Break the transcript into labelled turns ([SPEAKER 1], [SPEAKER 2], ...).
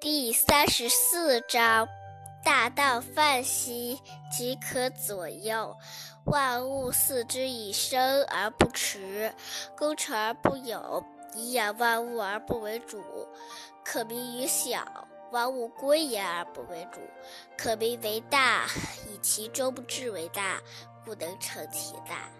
[SPEAKER 1] 第三十四章：大道泛兮，即可左右；万物恃之以生而不辞，功成而不有，以养万物而不为主。可名于小，万物归焉而不为主；可名为大，以其中之为大，故能成其大。